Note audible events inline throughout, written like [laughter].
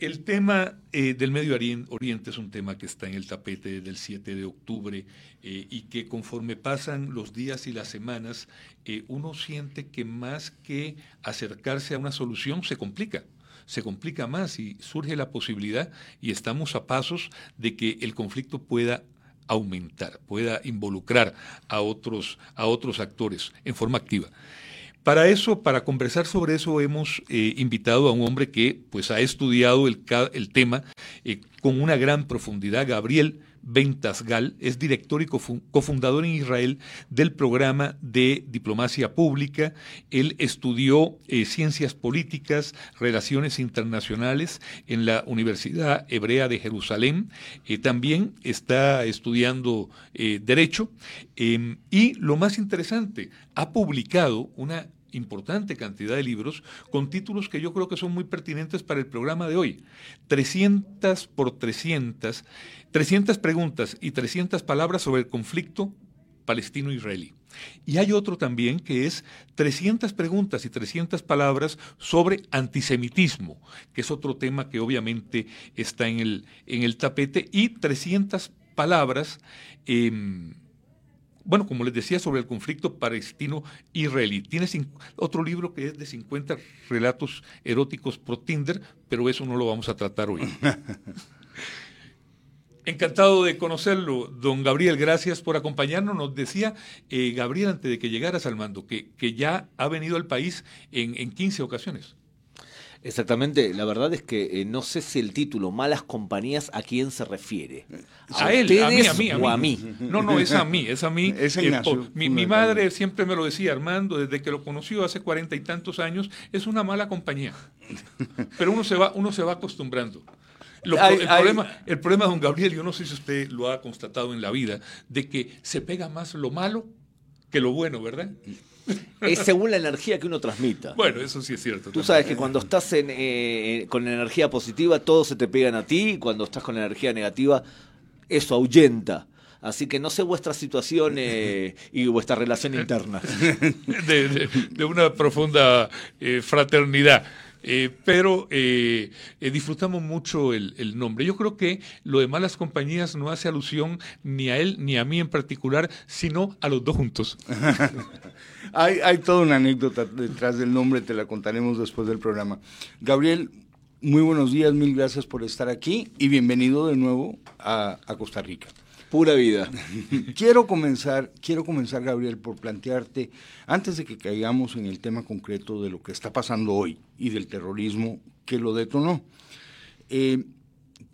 El tema eh, del Medio Oriente es un tema que está en el tapete del 7 de octubre eh, y que conforme pasan los días y las semanas, eh, uno siente que más que acercarse a una solución se complica se complica más y surge la posibilidad, y estamos a pasos, de que el conflicto pueda aumentar, pueda involucrar a otros, a otros actores en forma activa. Para eso, para conversar sobre eso, hemos eh, invitado a un hombre que pues, ha estudiado el, tema eh, con una gran profundidad, Gabriel Ventasgal, es director y cofundador en Israel del programa de diplomacia pública. Él estudió eh, ciencias políticas, relaciones internacionales en la Universidad Hebrea de Jerusalén. también está estudiando Derecho. Em, y lo más interesante, ha publicado una importante cantidad de libros con títulos que yo creo que son muy pertinentes para el programa de hoy. 300 por 300, 300 preguntas y 300 palabras sobre el conflicto palestino-israelí. Y hay otro también que es 300 preguntas y 300 palabras sobre antisemitismo, que es otro tema que obviamente está en el, en el tapete, y 300 palabras em, bueno, como les decía, sobre el conflicto palestino-israelí. Tiene otro libro que es de 50 relatos eróticos pro Tinder, pero eso no lo vamos a tratar hoy. [laughs] Encantado de conocerlo, don Gabriel. Gracias por acompañarnos. Nos decía eh, Gabriel, antes de que llegaras al mando, que, que ya ha venido al país en, en 15 ocasiones. Exactamente, la verdad es que eh, no sé si el título Malas compañías a quién se refiere. A, él, a mí, a mí, o a mí. No, no, es a mí, es a mí. [laughs] Es eh, mi, mi, madre siempre me lo decía, Armando, desde que lo conoció hace cuarenta y tantos años, es una mala compañía. [laughs] Pero uno se va, uno se va acostumbrando. el, problema, el problema, don Gabriel, yo no sé si usted lo ha constatado en la vida, de que se pega más lo malo que lo bueno, ¿verdad? Es según la energía que uno transmita. Bueno, eso sí es cierto. Tú sabes que cuando estás eh, con energía positiva, todos se te pegan a ti, y cuando estás con energía negativa, eso ahuyenta. Así que no sé vuestra situación eh, y vuestra relación [laughs] interna. De, una profunda eh, fraternidad. Eh, pero eh, eh, disfrutamos mucho el, nombre. Yo creo que lo de malas compañías no hace alusión ni a él ni a mí en particular, sino a los dos juntos. [laughs] hay, hay toda una anécdota detrás del nombre, te la contaremos después del programa. Gabriel, muy buenos días, mil gracias por estar aquí y bienvenido de nuevo a Costa Rica. Pura vida. [laughs] quiero comenzar, quiero comenzar, Gabriel, por plantearte, antes de que caigamos en el tema concreto de lo que está pasando hoy y del terrorismo que lo detonó, eh,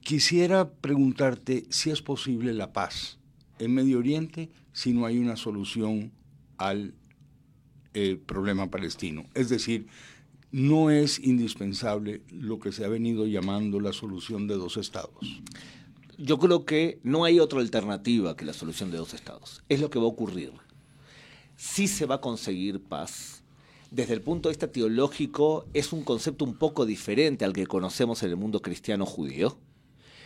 quisiera preguntarte si es posible la paz en Medio Oriente si no hay una solución al problema palestino. Es decir, no es indispensable lo que se ha venido llamando la solución de dos estados yo creo que no hay otra alternativa que la solución de dos estados. Es lo que va a ocurrir. Si se va a conseguir paz. Desde el punto de vista teológico, es un concepto un poco diferente al que conocemos en el mundo cristiano judío.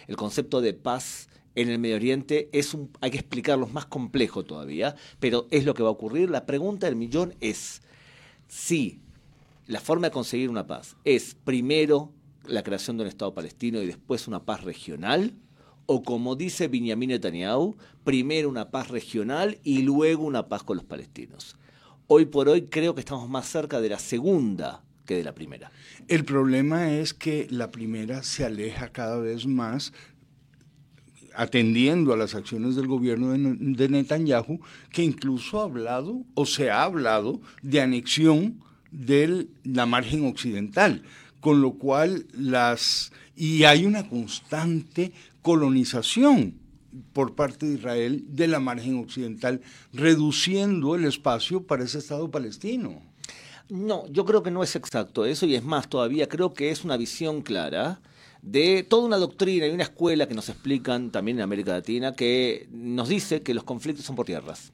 El concepto de paz en el Medio Oriente es un, hay que explicarlo, es más complejo todavía, pero es lo que va a ocurrir. La pregunta del millón es si la forma de conseguir una paz es primero la creación de un Estado palestino y después una paz regional, o como dice Benjamin Netanyahu, primero una paz regional y luego una paz con los palestinos. Hoy por hoy creo que estamos más cerca de la segunda que de la primera. El problema es que la primera se aleja cada vez más atendiendo a las acciones del gobierno de Netanyahu, que incluso ha hablado o se ha hablado de anexión de la margen occidental, con lo cual las... Y hay una constante colonización por parte de Israel de la margen occidental, reduciendo el espacio para ese Estado palestino. No, yo creo que no es exacto eso y es más todavía, creo que es una visión clara de toda una doctrina y una escuela que nos explican también en América Latina que nos dice que los conflictos son por tierras.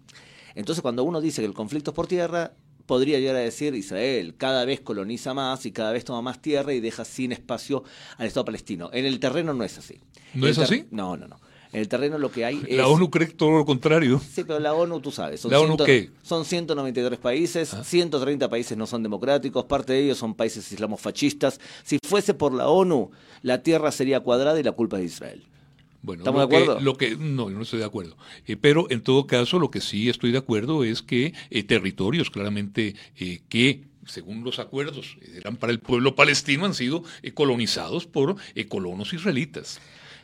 Entonces cuando uno dice que el conflicto es por tierra, podría llegar a decir Israel cada vez coloniza más y cada vez toma más tierra y deja sin espacio al Estado palestino. En el terreno no es así. ¿No es así? No, no, no. En el terreno lo que hay [laughs] es... La ONU cree todo lo contrario. Sí, pero la ONU, tú sabes. Son ¿La ONU qué? Son 193 países, 130 ah. países no son democráticos, parte de ellos son países islamofascistas. Si fuese por la ONU, la tierra sería cuadrada y la culpa es de Israel. Bueno, ¿Estamos de acuerdo? lo que, no, yo no estoy de acuerdo. Eh, pero en todo caso, lo que sí estoy de acuerdo es que eh, territorios claramente eh, que según los acuerdos eran para el pueblo palestino, han sido colonizados por colonos israelitas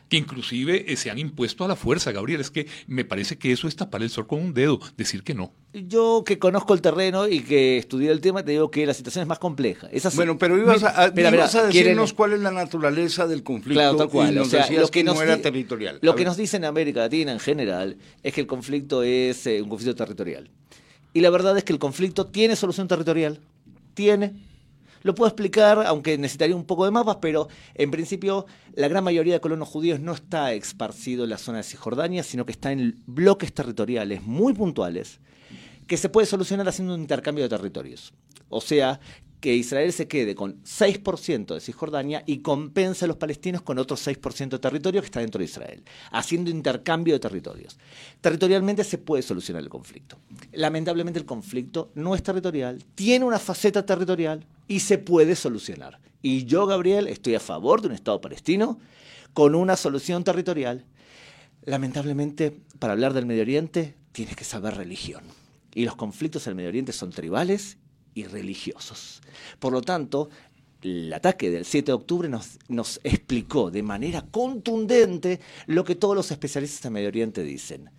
que inclusive se han impuesto a la fuerza, Gabriel. Es que me parece que eso es tapar el sol con un dedo, decir que no. Yo que conozco el terreno y que estudié el tema, te digo que la situación es más compleja. bueno, pero ibas a, decirnos cuál es la naturaleza del conflicto claro, tal cual. o sea, lo que, no era territorial. Lo que nos dicen en América Latina en general es que el conflicto es eh, un conflicto territorial. Y la verdad es que el conflicto tiene solución territorial. Tiene. Lo puedo explicar, aunque necesitaría un poco de mapas, pero en principio la gran mayoría de colonos judíos no está esparcido en la zona de Cisjordania, sino que está en bloques territoriales muy puntuales que se puede solucionar haciendo un intercambio de territorios. O sea, que Israel se quede con 6% de Cisjordania y compense a los palestinos con otro 6% de territorio que está dentro de Israel, haciendo intercambio de territorios. Territorialmente se puede solucionar el conflicto. Lamentablemente el conflicto no es territorial, tiene una faceta territorial y se puede solucionar. Y yo, Gabriel, estoy a favor de un Estado palestino con una solución territorial. Lamentablemente, para hablar del Medio Oriente, tienes que saber religión. Y los conflictos en el Medio Oriente son tribales y religiosos. Por lo tanto, el ataque del 7 de octubre nos, explicó de manera contundente lo que todos los especialistas en Medio Oriente dicen.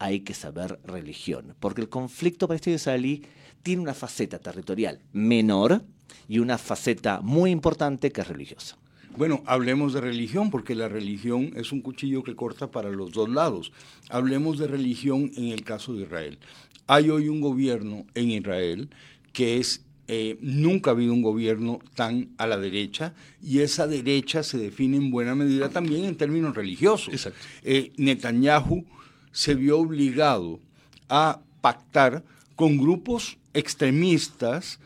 Hay que saber religión, porque el conflicto palestino-israelí tiene una faceta territorial menor y una faceta muy importante que es religiosa. Bueno, hablemos de religión, porque la religión es un cuchillo que corta para los dos lados. Hablemos de religión en el caso de Israel. Hay hoy un gobierno en Israel que es eh, nunca ha habido un gobierno tan a la derecha y esa derecha se define en buena medida también en términos religiosos. Exacto. Eh, Netanyahu se vio obligado a pactar con grupos extremistas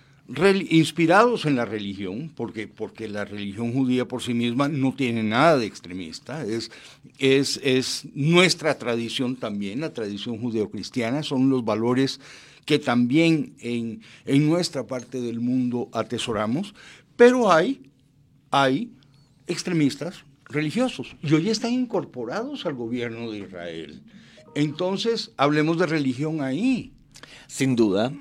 inspirados en la religión, porque, porque la religión judía por sí misma no tiene nada de extremista, es, es, es nuestra tradición también, la tradición judeocristiana, son los valores que también en, nuestra parte del mundo atesoramos, pero hay, hay extremistas religiosos y hoy están incorporados al gobierno de Israel. Entonces, hablemos de religión ahí. Sin duda,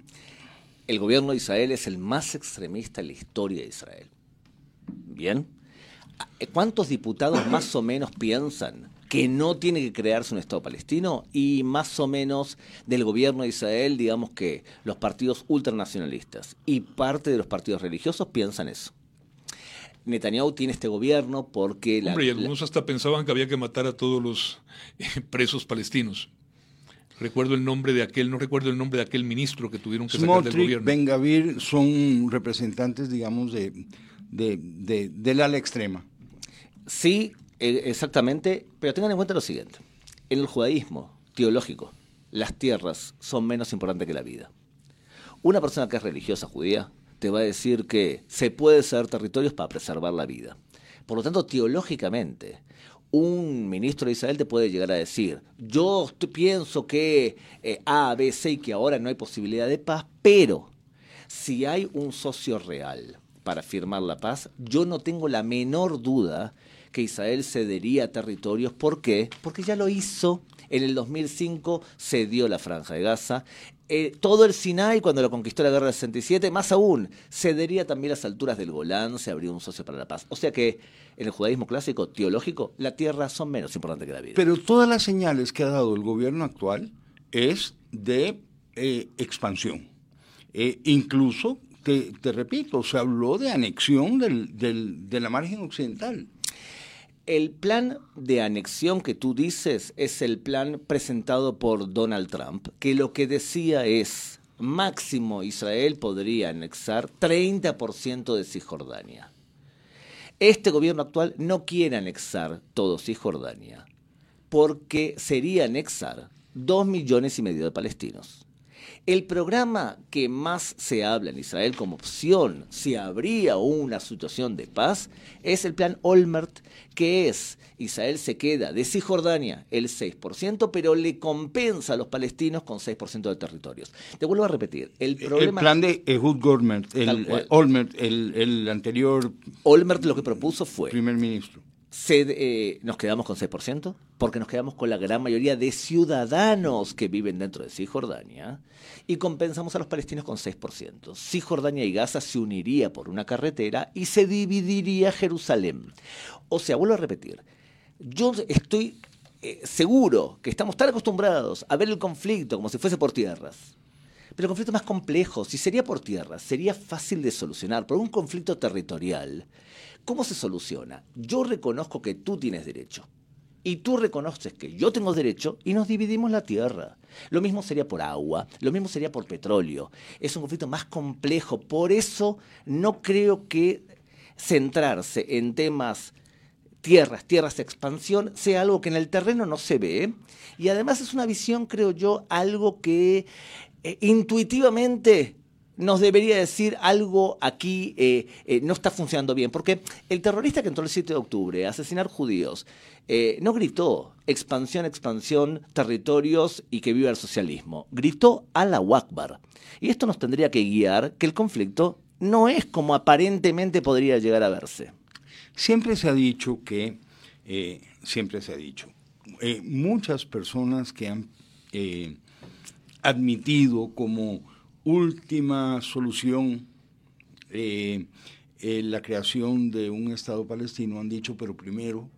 el gobierno de Israel es el más extremista en la historia de Israel. Bien. ¿Cuántos diputados más o menos piensan que no tiene que crearse un Estado palestino y más o menos del gobierno de Israel, digamos que los partidos ultranacionalistas y parte de los partidos religiosos piensan eso. Netanyahu tiene este gobierno porque... La, Hombre, y algunos hasta pensaban que había que matar a todos los eh, presos palestinos. Recuerdo el nombre de aquel, no recuerdo el nombre de aquel ministro que tuvieron que sacar del gobierno. Ben Gavir son representantes, digamos, de, de, de, del ala extrema. Sí, eh, exactamente, pero tengan en cuenta lo siguiente. En el judaísmo teológico, las tierras son menos importantes que la vida. Una persona que es religiosa judía te va a decir que se puede ceder territorios para preservar la vida. Por lo tanto, teológicamente, un ministro de Israel te puede llegar a decir, yo pienso que eh, A, B, C y que ahora no hay posibilidad de paz, pero si hay un socio real para firmar la paz, yo no tengo la menor duda que Israel cedería territorios. ¿Por qué? Porque ya lo hizo. En el 2005 cedió la franja de Gaza. Eh, todo el Sinai, cuando lo conquistó la guerra del 67, más aún, cedería también las alturas del Golán, se abrió un socio para la paz. O sea que en el judaísmo clásico, teológico, la tierra son menos importantes que la vida. Pero todas las señales que ha dado el gobierno actual es de eh, expansión. Eh, incluso, te, repito, se habló de anexión de la margen occidental. El plan de anexión que tú dices es el plan presentado por Donald Trump, que lo que decía es, máximo Israel podría anexar 30% de Cisjordania. Este gobierno actual no quiere anexar todo Cisjordania, porque sería anexar dos millones y medio de palestinos. El programa que más se habla en Israel como opción, si habría una situación de paz, es el plan Olmert, que es Israel se queda de Cisjordania el 6%, pero le compensa a los palestinos con 6% de territorios. Te vuelvo a repetir, el problema... El plan de Ehud Olmert, el, Olmert, el, el anterior... Olmert lo que propuso fue... Primer ministro. eh, nos quedamos con 6%, porque nos quedamos con la gran mayoría de ciudadanos que viven dentro de Cisjordania y compensamos a los palestinos con 6%. Cisjordania y Gaza se uniría por una carretera y se dividiría Jerusalén. O sea, vuelvo a repetir, yo estoy eh, seguro que estamos tan acostumbrados a ver el conflicto como si fuese por tierras. Pero el conflicto más complejo, si sería por tierras, sería fácil de solucionar, por un conflicto territorial ¿Cómo se soluciona? Yo reconozco que tú tienes derecho. Y tú reconoces que yo tengo derecho y nos dividimos la tierra. Lo mismo sería por agua, lo mismo sería por petróleo. Es un conflicto más complejo. Por eso no creo que centrarse en temas tierras, tierras expansión, sea algo que en el terreno no se ve. Y además es una visión, creo yo, algo que eh, intuitivamente nos debería decir algo aquí eh, eh, no está funcionando bien. Porque el terrorista que entró el 7 de octubre a asesinar judíos eh, no gritó expansión, expansión, territorios y que viva el socialismo. Gritó a la Akbar. Y esto nos tendría que guiar que el conflicto no es como aparentemente podría llegar a verse. Siempre se ha dicho que, siempre se ha dicho, muchas personas que han admitido como última solución, eh, eh, la creación de un Estado palestino, han dicho, pero primero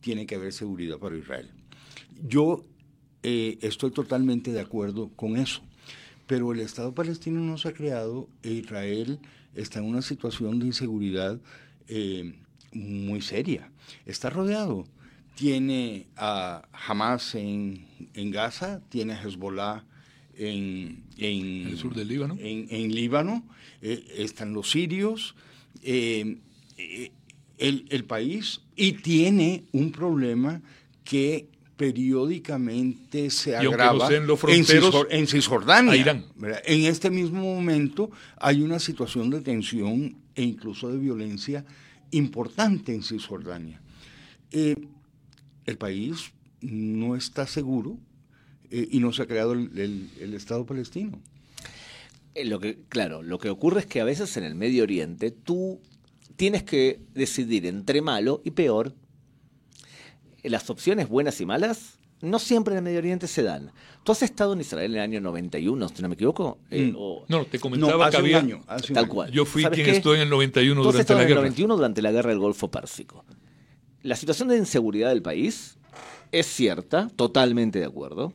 tiene que haber seguridad para Israel. Yo eh, estoy totalmente de acuerdo con eso, pero el Estado palestino no se ha creado e Israel está en una situación de inseguridad muy seria. Está rodeado. Tiene a Hamas en, en Gaza, tiene a Hezbollah en, el sur del Líbano. En, Líbano, eh, están los sirios, eh, eh, el, país, y tiene un problema que periódicamente se agrava en, los en, Cisjordania. En este mismo momento hay una situación de tensión e incluso de violencia importante en Cisjordania. el país no está seguro eh, y no se ha creado el, Estado palestino. Eh, lo que, claro, lo que ocurre es que a veces en el Medio Oriente tú tienes que decidir entre malo y peor. Las opciones buenas y malas no siempre en el Medio Oriente se dan. Tú has estado en Israel en el año 91, si no me equivoco. Eh, mm. No, te comentaba que había... año, tal cual. Yo fui quien estuvo en el 91 Tú durante la guerra. en el 91 durante la guerra del Golfo Pérsico. La situación de inseguridad del país es cierta, totalmente de acuerdo.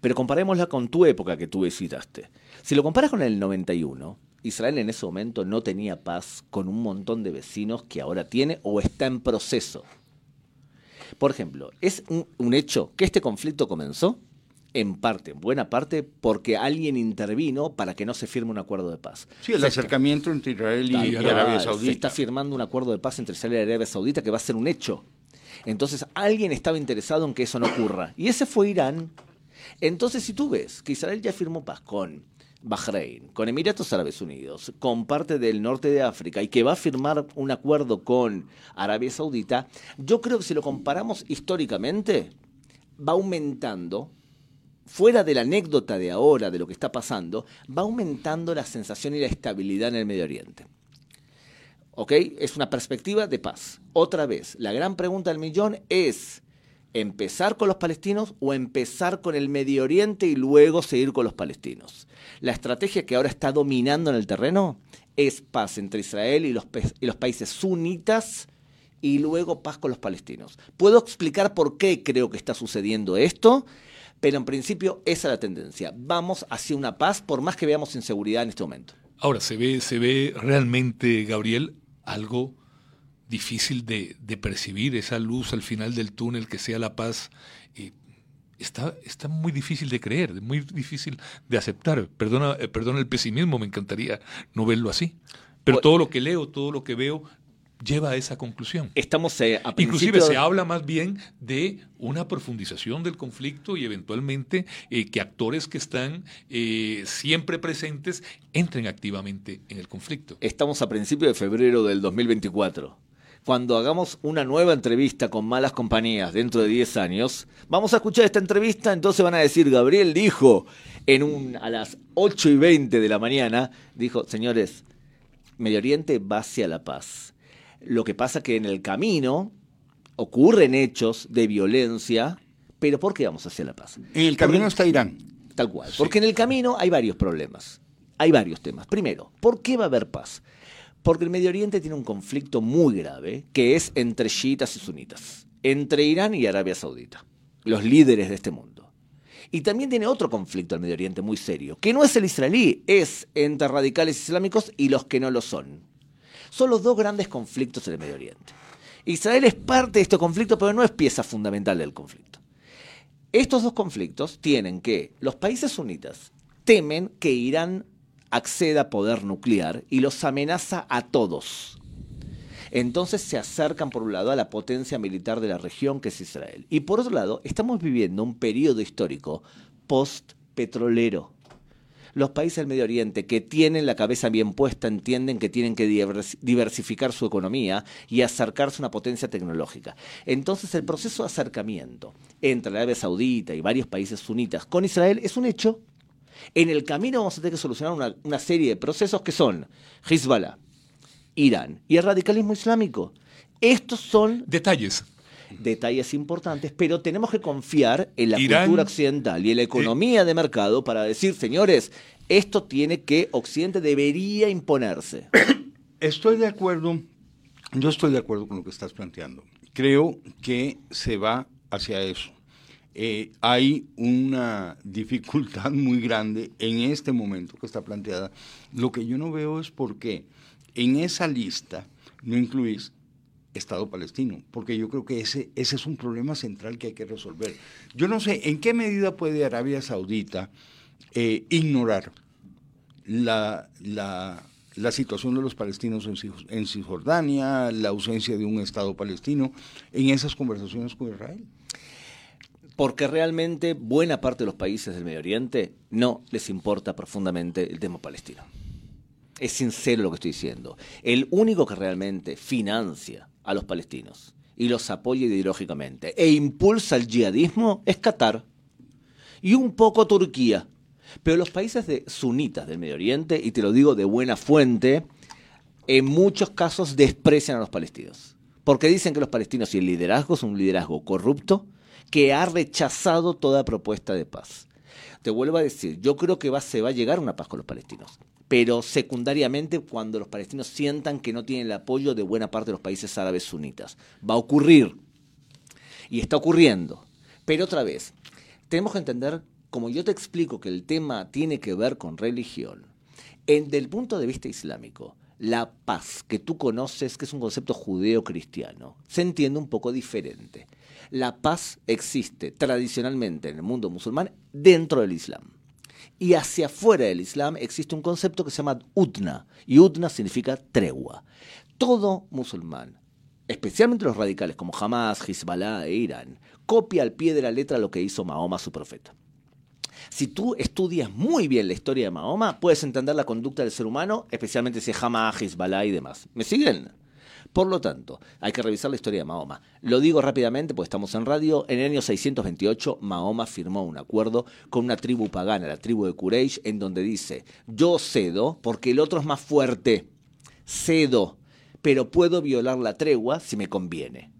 Pero comparémosla con tu época que tú visitaste. Si lo comparas con el 91, Israel en ese momento no tenía paz con un montón de vecinos que ahora tiene o está en proceso. Por ejemplo, es un, hecho que este conflicto comenzó en parte, en buena parte, porque alguien intervino para que no se firme un acuerdo de paz. Sí, el acercamiento entre Israel y, Arabia Saudita. Se está firmando un acuerdo de paz entre Israel y Arabia Saudita que va a ser un hecho. Entonces, alguien estaba interesado en que eso no ocurra. Y ese fue Irán entonces, si tú ves que Israel ya firmó paz con Bahrein, con Emiratos Árabes Unidos, con parte del norte de África y que va a firmar un acuerdo con Arabia Saudita, yo creo que si lo comparamos históricamente, va aumentando, fuera de la anécdota de ahora, de lo que está pasando, va aumentando la sensación y la estabilidad en el Medio Oriente. ¿Ok? Es una perspectiva de paz. Otra vez, la gran pregunta del millón es, empezar con los palestinos o empezar con el Medio Oriente y luego seguir con los palestinos. La estrategia que ahora está dominando en el terreno es paz entre Israel y los, países sunitas y luego paz con los palestinos. Puedo explicar por qué creo que está sucediendo esto, pero en principio esa es la tendencia. Vamos hacia una paz por más que veamos inseguridad en este momento. Ahora, se ve, se ve realmente, Gabriel, algo difícil de, percibir, esa luz al final del túnel que sea la paz. está, está muy difícil de creer, muy difícil de aceptar. Perdona, eh, perdona el pesimismo, me encantaría no verlo así. Pero todo lo que leo, todo lo que veo, lleva a esa conclusión. Estamos eh, a Inclusive se habla más bien de una profundización del conflicto y eventualmente eh, que actores que están eh, siempre presentes entren activamente en el conflicto. Estamos a principios de febrero del 2024 cuando hagamos una nueva entrevista con malas compañías dentro de 10 años, vamos a escuchar esta entrevista, entonces van a decir, Gabriel dijo en un, a las 8 y 20 de la mañana, dijo, señores, Medio Oriente va hacia la paz. Lo que pasa que en el camino ocurren hechos de violencia, pero ¿por qué vamos hacia la paz? En el camino está Irán. Tal cual. Porque en el camino hay varios problemas. Hay varios temas. Primero, ¿por qué va a haber paz? Porque el Medio Oriente tiene un conflicto muy grave, que es entre chiitas y sunitas, entre Irán y Arabia Saudita, los líderes de este mundo. Y también tiene otro conflicto el Medio Oriente muy serio, que no es el israelí, es entre radicales islámicos y los que no lo son. Son los dos grandes conflictos en el Medio Oriente. Israel es parte de este conflicto, pero no es pieza fundamental del conflicto. Estos dos conflictos tienen que los países sunitas temen que Irán acceda a poder nuclear y los amenaza a todos. Entonces se acercan por un lado a la potencia militar de la región que es Israel. Y por otro lado, estamos viviendo un periodo histórico post-petrolero. Los países del Medio Oriente que tienen la cabeza bien puesta entienden que tienen que diversificar su economía y acercarse a una potencia tecnológica. Entonces el proceso de acercamiento entre Arabia Saudita y varios países sunitas con Israel es un hecho en el camino vamos a tener que solucionar una, serie de procesos que son Hezbollah, Irán y el radicalismo islámico. Estos son detalles. Detalles importantes, pero tenemos que confiar en la cultura occidental y en la economía de mercado para decir, señores, esto tiene que, Occidente debería imponerse. [coughs] Estoy de acuerdo, yo estoy de acuerdo con lo que estás planteando. Creo que se va hacia eso. Eh, hay una dificultad [laughs] muy grande en este momento que está planteada. Lo que yo no veo es por qué en esa lista no incluís Estado palestino, porque yo creo que ese, ese es un problema central que hay que resolver. Yo no sé en qué medida puede Arabia Saudita eh, ignorar la, la, la, situación de los palestinos en, en Cisjordania, la ausencia de un Estado palestino en esas conversaciones con Israel porque realmente buena parte de los países del Medio Oriente no les importa profundamente el tema palestino. Es sincero lo que estoy diciendo. El único que realmente financia a los palestinos y los apoya ideológicamente e impulsa el yihadismo es Qatar y un poco Turquía. Pero los países de sunitas del Medio Oriente, y te lo digo de buena fuente, en muchos casos desprecian a los palestinos. Porque dicen que los palestinos y el liderazgo son un liderazgo corrupto, que ha rechazado toda propuesta de paz. Te vuelvo a decir, yo creo que se va a llegar una paz con los palestinos, pero secundariamente cuando los palestinos sientan que no tienen el apoyo de buena parte de los países árabes sunitas. Va a ocurrir. Y está ocurriendo. Pero otra vez, tenemos que entender, como yo te explico que el tema tiene que ver con religión, en, del punto de vista islámico, la paz que tú conoces, que es un concepto judeo-cristiano, se entiende un poco diferente. La paz existe tradicionalmente en el mundo musulmán dentro del Islam. Y hacia afuera del Islam existe un concepto que se llama utna, y utna significa tregua. Todo musulmán, especialmente los radicales como Hamas, Hezbollah e Irán, copia al pie de la letra lo que hizo Mahoma, su profeta. Si tú estudias muy bien la historia de Mahoma, puedes entender la conducta del ser humano, especialmente si es Hamas, Hezbollah y demás. ¿Me siguen? Por lo tanto, hay que revisar la historia de Mahoma. Lo digo rápidamente, porque estamos en radio. En el año 628, Mahoma firmó un acuerdo con una tribu pagana, la tribu de Quraysh, en donde dice: Yo cedo porque el otro es más fuerte. Cedo, pero puedo violar la tregua si me conviene.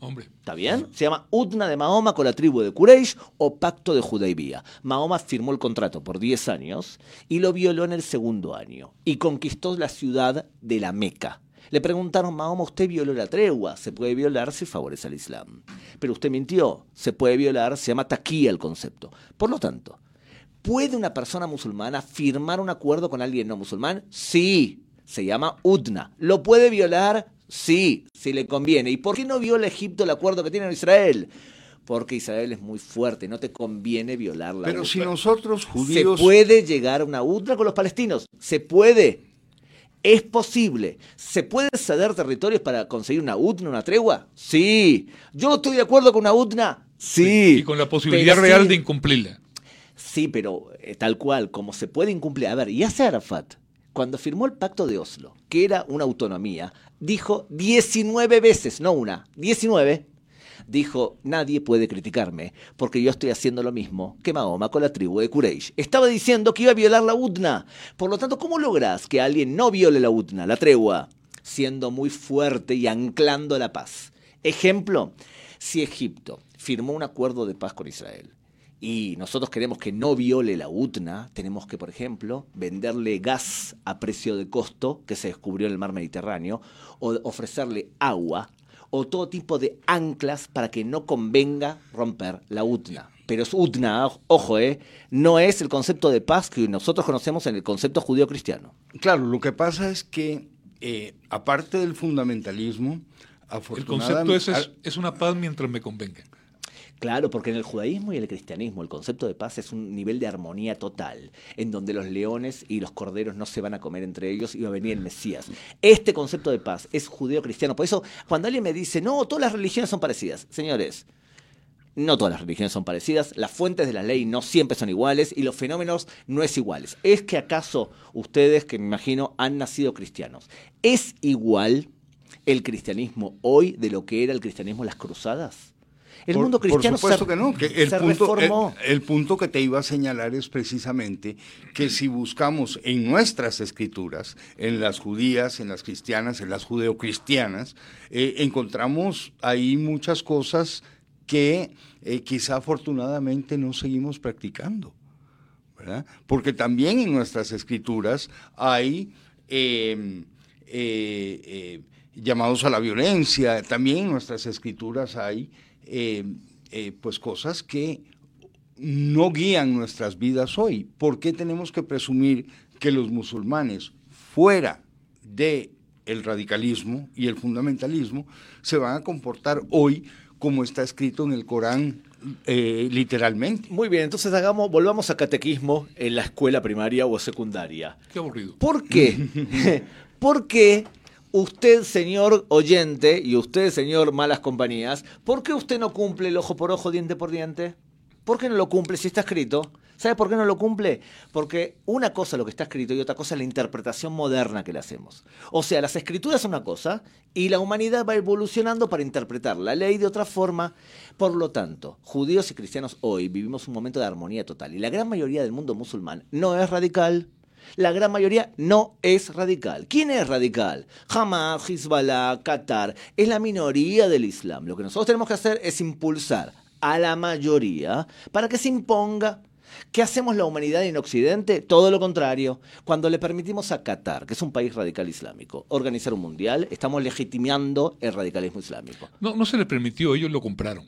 Hombre. ¿Está bien? Se llama Utna de Mahoma con la tribu de Quraysh o Pacto de Judaibía. Mahoma firmó el contrato por 10 años y lo violó en el segundo año y conquistó la ciudad de la Meca. Le preguntaron, Mahoma, usted violó la tregua. Se puede violar si favorece al Islam. Pero usted mintió. Se puede violar, se llama taquía el concepto. Por lo tanto, ¿puede una persona musulmana firmar un acuerdo con alguien no musulmán? Sí. Se llama UDNA. ¿Lo puede violar? Sí, si le conviene. ¿Y por qué no viola Egipto el acuerdo que tiene con Israel? Porque Israel es muy fuerte, no te conviene violarla. Pero si nosotros judíos... Se puede llegar a una UDNA con los palestinos, se puede Es posible. ¿Se puede ceder territorios para conseguir una UTNA, una tregua? Sí. ¿Yo estoy de acuerdo con una UTNA? Sí. Y con la posibilidad real de incumplirla. Sí, pero eh, tal cual, como se puede incumplir. A ver, hace Arafat, cuando firmó el pacto de Oslo, que era una autonomía, dijo 19 veces, no una, 19, dijo, nadie puede criticarme, porque yo estoy haciendo lo mismo que Mahoma con la tribu de Quraysh. Estaba diciendo que iba a violar la UTNA. Por lo tanto, ¿cómo logras que alguien no viole la UTNA, la tregua? Siendo muy fuerte y anclando la paz. Ejemplo, si Egipto firmó un acuerdo de paz con Israel, y nosotros queremos que no viole la UTNA, tenemos que, por ejemplo, venderle gas a precio de costo que se descubrió en el mar Mediterráneo, o ofrecerle agua o todo tipo de anclas para que no convenga romper la UTNA. Pero es UTNA, ojo, eh, no es el concepto de paz que nosotros conocemos en el concepto judío-cristiano. Claro, lo que pasa es que, eh, aparte del fundamentalismo, afortunadamente... El concepto es, es una paz mientras me convenga. Claro, porque en el judaísmo y el cristianismo el concepto de paz es un nivel de armonía total, en donde los leones y los corderos no se van a comer entre ellos y va a venir el Mesías. Este concepto de paz es judeo-cristiano. Por eso, cuando alguien me dice, no, todas las religiones son parecidas, señores, no todas las religiones son parecidas, las fuentes de la ley no siempre son iguales y los fenómenos no es iguales. ¿Es que acaso ustedes, que me imagino, han nacido cristianos, es igual el cristianismo hoy de lo que era el cristianismo en las cruzadas? El mundo cristiano por supuesto que no, que el, punto, el, punto que te iba a señalar es precisamente que si buscamos en nuestras escrituras, en las judías, en las cristianas, en las judeocristianas, eh, encontramos ahí muchas cosas que eh, quizá afortunadamente no seguimos practicando. ¿verdad? Porque también en nuestras escrituras hay em, eh, llamados a la violencia, también en nuestras escrituras hay eh, eh, pues cosas que no guían nuestras vidas hoy. ¿Por qué tenemos que presumir que los musulmanes fuera de el radicalismo y el fundamentalismo se van a comportar hoy como está escrito en el Corán eh, literalmente. Muy bien, entonces hagamos, volvamos a catequismo en la escuela primaria o secundaria. Qué aburrido. ¿Por qué? [laughs] [laughs] Porque usted, señor oyente, y usted, señor malas compañías, ¿por qué usted no cumple el ojo por ojo, diente por diente? ¿Por qué no lo cumple si está escrito? ¿Sabe por qué no lo cumple? Porque una cosa lo que está escrito y otra cosa la interpretación moderna que le hacemos. O sea, las escrituras son una cosa y la humanidad va evolucionando para interpretar la ley de otra forma. Por lo tanto, judíos y cristianos hoy vivimos un momento de armonía total y la gran mayoría del mundo musulmán no es radical, la gran mayoría no es radical. ¿Quién es radical? Hamas, Hezbollah, Qatar. Es la minoría del Islam. Lo que nosotros tenemos que hacer es impulsar a la mayoría para que se imponga. ¿Qué hacemos la humanidad en Occidente? Todo lo contrario. Cuando le permitimos a Qatar, que es un país radical islámico, organizar un mundial, estamos legitimando el radicalismo islámico. No, no se le permitió, ellos lo compraron.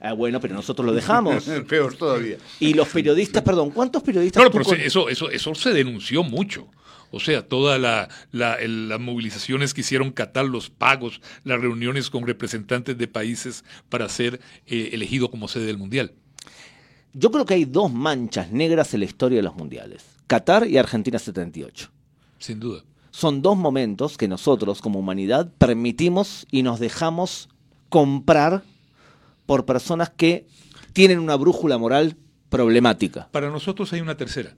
Ah, bueno, pero nosotros lo dejamos. [laughs] Peor todavía. Y los periodistas, perdón, ¿cuántos periodistas? No, pero eso, eso, eso se denunció mucho. O sea, todas la, las movilizaciones que hicieron Qatar, los pagos, las reuniones con representantes de países para ser eh, elegido como sede del Mundial. Yo creo que hay dos manchas negras en la historia de los mundiales. Qatar y Argentina 78. Sin duda. Son dos momentos que nosotros como humanidad permitimos y nos dejamos comprar por personas que tienen una brújula moral problemática. Para nosotros hay una tercera.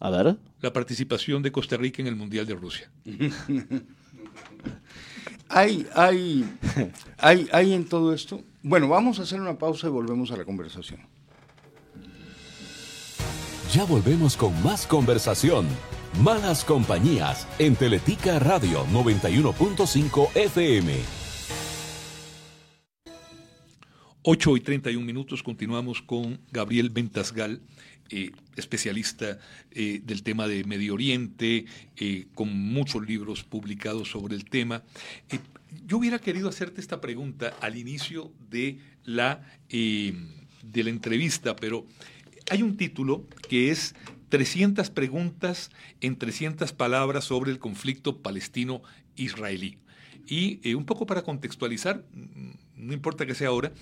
A ver. La participación de Costa Rica en el Mundial de Rusia. [laughs] hay, hay, hay, hay en todo esto. Bueno, vamos a hacer una pausa y volvemos a la conversación. Ya volvemos con más conversación. Malas compañías en Teletica Radio 91.5 FM. 8 y 31 minutos continuamos con Gabriel Ventasgal, eh, especialista eh, del tema de Medio Oriente, eh, con muchos libros publicados sobre el tema. yo hubiera querido hacerte esta pregunta al inicio de la, de la entrevista, pero hay un título que es 300 preguntas en 300 palabras sobre el conflicto palestino-israelí. Y un poco para contextualizar, no importa que sea ahora,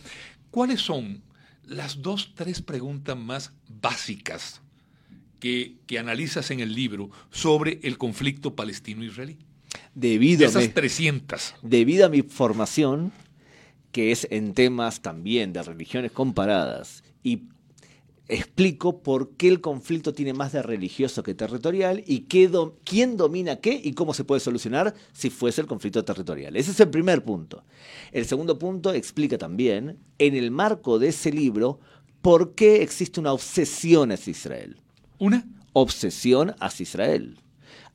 ¿cuáles son las dos, tres preguntas más básicas que, que analizas en el libro sobre el conflicto palestino-israelí? Debido De a, esas mi, 300. debido a mi formación, que es en temas también de religiones comparadas, y explico por qué el conflicto tiene más de religioso que territorial y qué do- quién domina qué y cómo se puede solucionar si fuese el conflicto territorial. Ese es el primer punto. El segundo punto explica también, en el marco de ese libro, por qué existe una obsesión hacia Israel. ¿Una? Obsesión hacia Israel.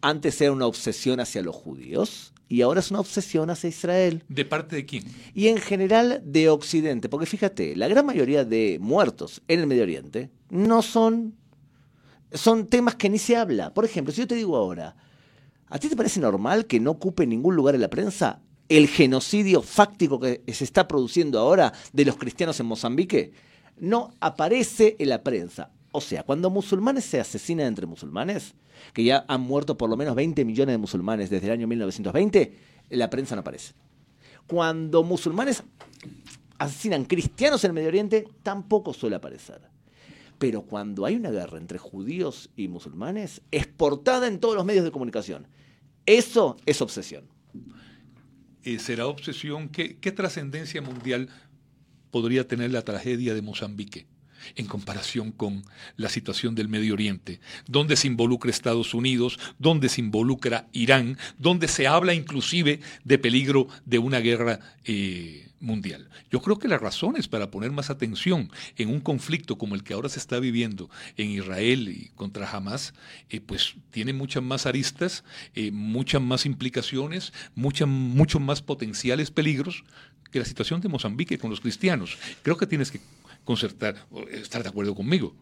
Antes era una obsesión hacia los judíos y ahora es una obsesión hacia Israel ¿De parte de quién? y en general de Occidente, porque fíjate, la gran mayoría de muertos en el Medio Oriente no son, son temas que ni se habla. Por ejemplo, si yo te digo ahora, ¿a ti te parece normal que no ocupe ningún lugar en la prensa el genocidio fáctico que se está produciendo ahora de los cristianos en Mozambique? No aparece en la prensa. O sea, cuando musulmanes se asesinan entre musulmanes, que ya han muerto por lo menos 20 millones de musulmanes desde el año 1920, la prensa no aparece. Cuando musulmanes asesinan cristianos en el Medio Oriente, tampoco suele aparecer. Pero cuando hay una guerra entre judíos y musulmanes, es portada en todos los medios de comunicación. Eso es obsesión. Eh, ¿Será obsesión? ¿Qué, qué trascendencia mundial podría tener la tragedia de Mozambique en comparación con la situación del Medio Oriente, donde se involucra Estados Unidos, donde se involucra Irán, donde se habla inclusive de peligro de una guerra eh, mundial? Yo creo que las razones para poner más atención en un conflicto como el que ahora se está viviendo en Israel y contra Hamas, eh, pues tiene muchas más aristas, eh, muchas más implicaciones, muchos más potenciales peligros que la situación de Mozambique con los cristianos. Creo que tienes que concertar, estar de acuerdo conmigo.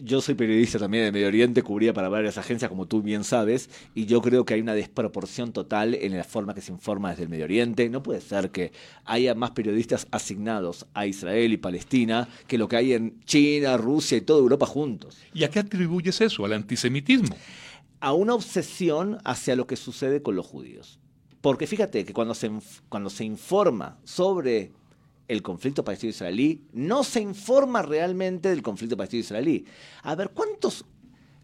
Yo soy periodista también del Medio Oriente, cubría para varias agencias, como tú bien sabes, y yo creo que hay una desproporción total en la forma que se informa desde el Medio Oriente. No puede ser que haya más periodistas asignados a Israel y Palestina que lo que hay en China, Rusia y toda Europa juntos. ¿Y a qué atribuyes eso? ¿Al antisemitismo? A una obsesión hacia lo que sucede con los judíos. Porque fíjate que cuando se, cuando se informa sobre el conflicto palestino-israelí, no se informa realmente del conflicto palestino-israelí. A ver, ¿cuántas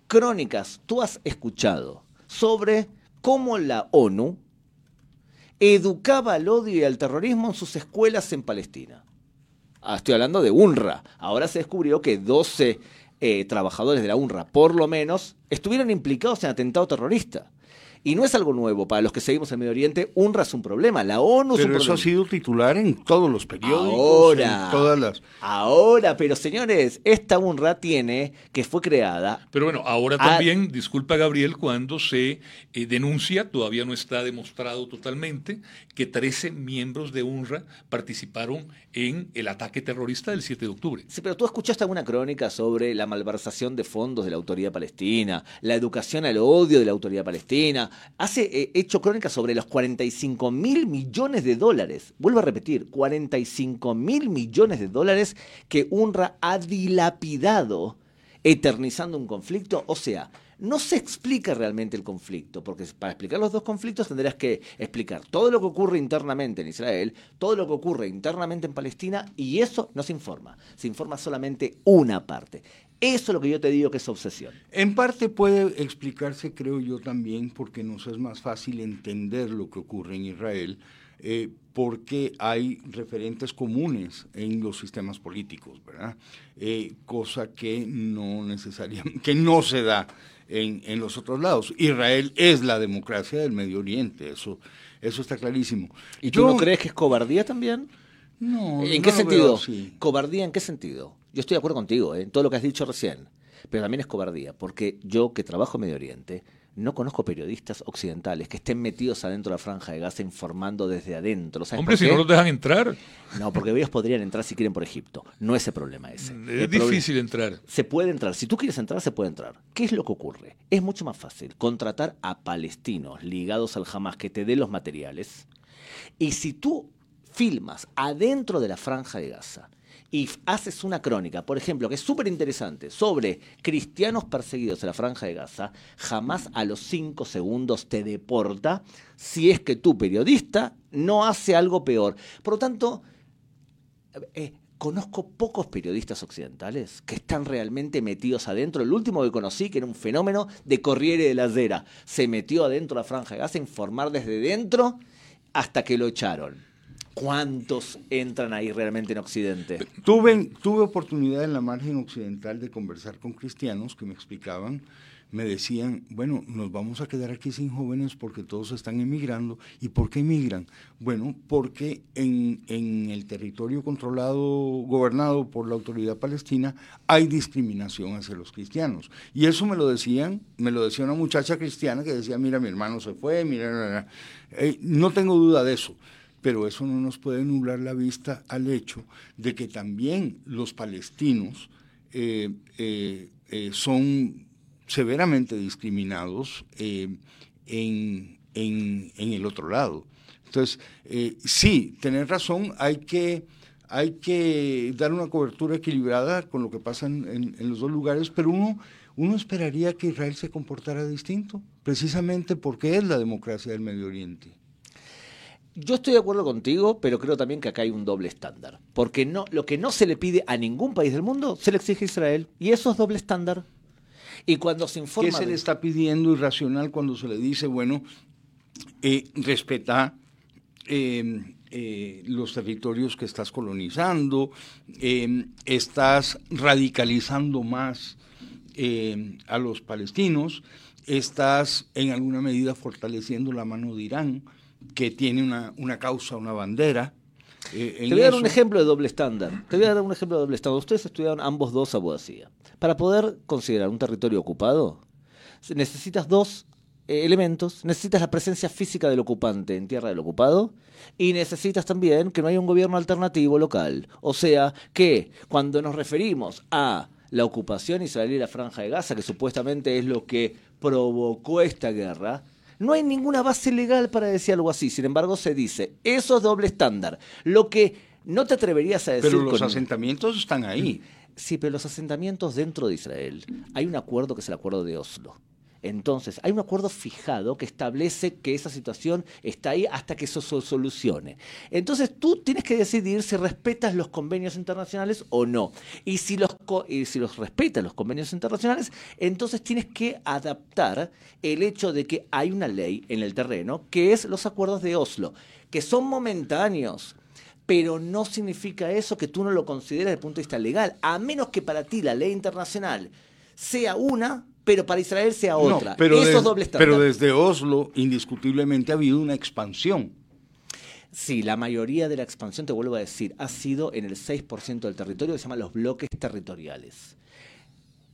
crónicas tú has escuchado sobre cómo la ONU educaba al odio y al terrorismo en sus escuelas en Palestina? Ah, Estoy hablando de UNRWA. Ahora se descubrió que 12 eh, trabajadores de la UNRWA, por lo menos, estuvieron implicados en atentado terrorista. Y no es algo nuevo. Para los que seguimos el Medio Oriente, UNRWA es un problema. La ONU es un Pero eso problema. ha sido titular en todos los periódicos, Ahora. en todas las... Ahora, pero señores, esta UNRWA tiene, que fue creada, Pero bueno, ahora Ah. también, disculpa Gabriel, cuando se eh, denuncia, todavía no está demostrado totalmente, que 13 miembros de UNRWA participaron en el ataque terrorista del 7 de octubre. Sí, pero tú escuchaste alguna crónica sobre la malversación de fondos de la autoridad palestina, la educación al odio de la autoridad palestina. Hace eh, hecho crónicas sobre los 45 mil millones de dólares. Vuelvo a repetir, 45 mil millones de dólares que UNRWA ha dilapidado eternizando un conflicto. O sea, no se explica realmente el conflicto, porque para explicar los dos conflictos tendrías que explicar todo lo que ocurre internamente en Israel, todo lo que ocurre internamente en Palestina, y eso no se informa. Se informa solamente una parte. Eso es lo que yo te digo que es obsesión. En parte puede explicarse, creo yo también, porque nos es más fácil entender lo que ocurre en Israel, eh, porque hay referentes comunes en los sistemas políticos, ¿verdad? Eh, cosa que no necesariamente, que no se da en, en los otros lados. Israel es la democracia del Medio Oriente, eso, eso está clarísimo. ¿Y tú Yo- no crees que es cobardía también? No, ¿En no qué sentido? veo así. ¿Cobardía en qué sentido? Yo estoy de acuerdo contigo ¿eh? en todo lo que has dicho recién, pero también es cobardía, porque yo que trabajo en Medio Oriente, no conozco periodistas occidentales que estén metidos adentro de la franja de Gaza informando desde adentro. ¿Sabes Hombre, si qué? no los dejan entrar, No, porque ellos podrían entrar si quieren por Egipto. No es el problema ese. es El difícil entrar. Se puede entrar. Si tú quieres entrar, se puede entrar. ¿Qué es lo que ocurre? Es mucho más fácil contratar a palestinos ligados al Hamas que te den los materiales. Y si tú filmas adentro de la franja de Gaza y haces una crónica, por ejemplo, que es súper interesante, sobre cristianos perseguidos en la franja de Gaza, jamás a los cinco segundos te deporta si es que tu periodista no hace algo peor. Por lo tanto, eh, conozco pocos periodistas occidentales que están realmente metidos adentro. El último que conocí, que era un fenómeno de Corriere de la se metió adentro de la franja de Gaza a informar desde dentro hasta que lo echaron. ¿Cuántos entran ahí realmente en Occidente? Tuve, tuve oportunidad en la margen occidental de conversar con cristianos que me explicaban me decían, bueno, nos vamos a quedar aquí sin jóvenes porque todos están emigrando. ¿Y por qué emigran? Bueno, porque en, en, el territorio controlado, gobernado por la autoridad palestina, hay discriminación hacia los cristianos. Y eso me lo decían, me lo decía una muchacha cristiana que decía, mira, mi hermano se fue, mira, eh, no tengo duda de eso. Pero eso no nos puede nublar la vista al hecho de que también los palestinos eh, eh, son severamente discriminados eh, en, el otro lado. Entonces, eh, sí, tener razón, hay que, hay que dar una cobertura equilibrada con lo que pasa en, los dos lugares, pero uno, uno esperaría que Israel se comportara distinto, precisamente porque es la democracia del Medio Oriente. Yo estoy de acuerdo contigo, pero creo también que acá hay un doble estándar. Porque no, lo que no se le pide a ningún país del mundo se le exige a Israel. Y eso es doble estándar. Y cuando se informa... ¿Qué se le está pidiendo irracional cuando se le dice, bueno, eh, respeta em, eh, los territorios que estás colonizando, em, estás radicalizando más em, a los palestinos, estás en alguna medida fortaleciendo la mano de Irán, que tiene una, una causa, una bandera, eh, Te voy a dar un ejemplo de doble estándar. Te voy a dar un ejemplo de doble estándar. Ustedes estudiaron ambos dos abogacía. Para poder considerar un territorio ocupado, necesitas dos eh, elementos. Necesitas la presencia física del ocupante en tierra del ocupado y necesitas también que no haya un gobierno alternativo local. O sea, que cuando nos referimos a la ocupación israelí de la franja de Gaza, que supuestamente es lo que provocó esta guerra, no hay ninguna base legal para decir algo así. Sin embargo, se dice, eso es doble estándar. Lo que no te atreverías a decir... Pero los asentamientos están ahí. Sí, pero los asentamientos dentro de Israel, hay un acuerdo que es el acuerdo de Oslo entonces, hay un acuerdo fijado que establece que esa situación está ahí hasta que eso se solucione. Entonces, tú tienes que decidir si respetas los convenios internacionales o no. Y si los, si los respetas los convenios internacionales, entonces tienes que adaptar el hecho de que hay una ley en el terreno, que es los acuerdos de Oslo, que son momentáneos, pero no significa eso que tú no lo consideres desde el punto de vista legal, a menos que para ti la ley internacional sea una pero para Israel sea otra. pero, pero desde Oslo, indiscutiblemente ha habido una expansión. Sí, la mayoría de la expansión, te vuelvo a decir, ha sido en el 6% del territorio que se llaman los bloques territoriales.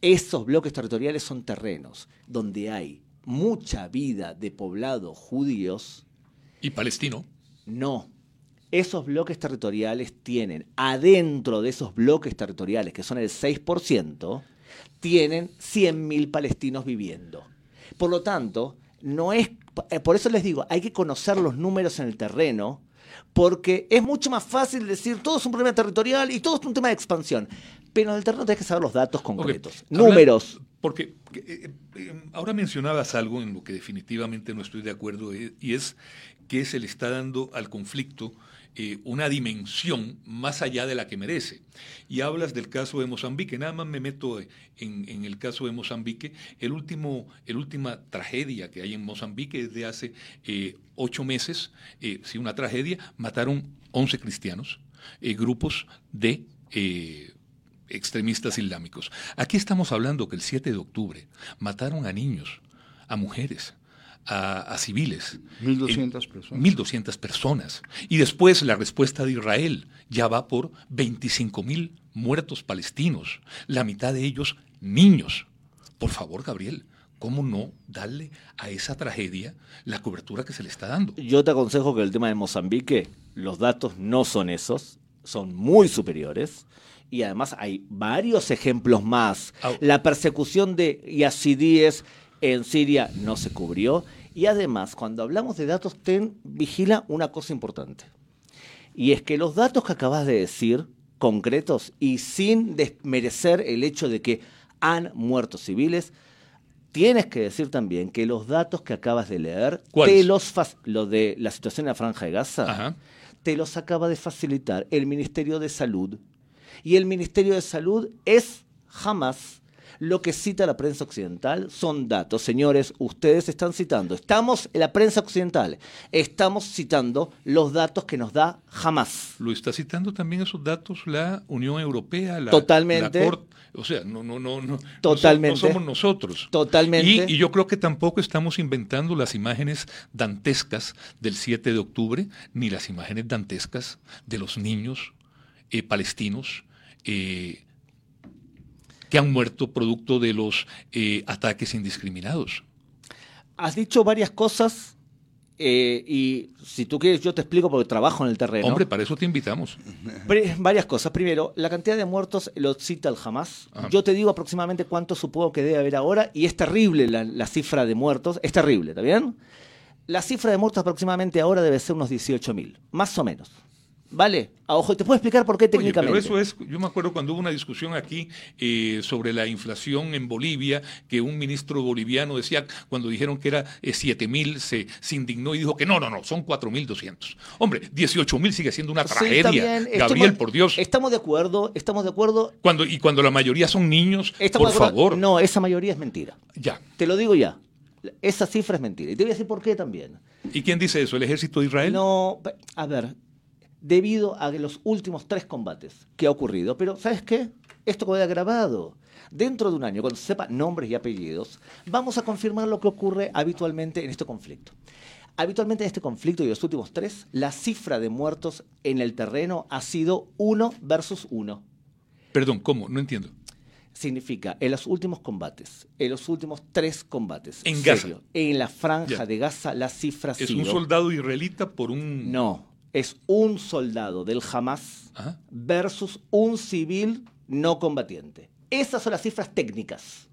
Esos bloques territoriales son terrenos donde hay mucha vida de poblados judíos. ¿Y palestino? No. Esos bloques territoriales tienen adentro de esos bloques territoriales, que son el 6%, tienen 100.000 palestinos viviendo. Por lo tanto, no es, eh, por eso les digo, hay que conocer los números en el terreno, porque es mucho más fácil decir todo es un problema territorial y todo es un tema de expansión. Pero en el terreno tienes que saber los datos concretos, números. porque eh, eh, ahora mencionabas algo en lo que definitivamente no estoy de acuerdo y es que se le está dando al conflicto eh, una dimensión más allá de la que merece. Y hablas del caso de Mozambique, nada más me meto en, el caso de Mozambique, el último, el última tragedia que hay en Mozambique es de hace eh, ocho meses, eh, una tragedia, mataron 11 cristianos, grupos de extremistas islámicos. Aquí estamos hablando que el 7 de octubre mataron a niños, a mujeres, a, civiles. 1.200 personas. 1.200 personas. Y después la respuesta de Israel ya va por 25.000 muertos palestinos, la mitad de ellos niños. Por favor, Gabriel, ¿cómo no darle a esa tragedia la cobertura que se le está dando? Yo te aconsejo que el tema de Mozambique, los datos no son esos, son muy superiores. Y además hay varios ejemplos más. La persecución de yazidíes en Siria no se cubrió. Y además, cuando hablamos de datos, ten, vigila una cosa importante. Y es que los datos que acabas de decir, concretos, y sin desmerecer el hecho de que han muerto civiles, tienes que decir también que los datos que acabas de leer, te los lo de la situación en la franja de Gaza, te los acaba de facilitar el Ministerio de Salud Y el Ministerio de Salud es jamás lo que cita la prensa occidental son datos. Señores, ustedes están citando, estamos en la prensa occidental, estamos citando los datos que nos da jamás. Lo está citando también esos datos la Unión Europea, la, Totalmente. Corte. O sea, no, no, no, no, Totalmente. no somos nosotros. Totalmente. Y, yo creo que tampoco estamos inventando las imágenes dantescas del 7 de octubre, ni las imágenes dantescas de los niños eh, palestinos eh, que han muerto producto de los eh, ataques indiscriminados. Has dicho varias cosas eh, y si tú quieres, yo te explico porque trabajo en el terreno. Hombre, para eso te invitamos. [laughs] varias cosas. Primero, la cantidad de muertos lo cita el Hamas. Yo te digo aproximadamente cuánto supongo que debe haber ahora y es terrible la, la cifra de muertos. Es terrible, ¿está bien? La cifra de muertos aproximadamente ahora debe ser unos 18.000, más o menos. ¿Vale? A ojo, te puedo explicar por qué técnicamente. pero eso es, yo me acuerdo cuando hubo una discusión aquí eh, sobre la inflación en Bolivia, que un ministro boliviano decía, cuando dijeron que era eh, 7 mil, se, indignó y dijo que no, no, no, son 4 mil 200. Hombre, 18 mil sigue siendo una tragedia. Gabriel, por Dios. Estamos de acuerdo, estamos de acuerdo. Cuando, y cuando la mayoría son niños, por favor. No, esa mayoría es mentira. Ya. Te lo digo ya. Esa cifra es mentira. Y te voy a decir por qué también. ¿Y quién dice eso? ¿El ejército de Israel? No, a ver, debido a los últimos tres combates que ha ocurrido. Pero, ¿sabes qué? Esto queda grabado. Dentro de un año, cuando se sepa nombres y apellidos, vamos a confirmar lo que ocurre habitualmente en este conflicto. Habitualmente en este conflicto y los últimos tres, la cifra de muertos en el terreno ha sido uno versus uno. Perdón, ¿cómo? No entiendo. Significa, en los últimos combates, en los últimos tres combates. En Gaza. En la franja de Gaza, la cifra ha sido. ¿Es un soldado israelita por un.? No, es un soldado del Hamas versus un civil no combatiente. Esas son las cifras técnicas.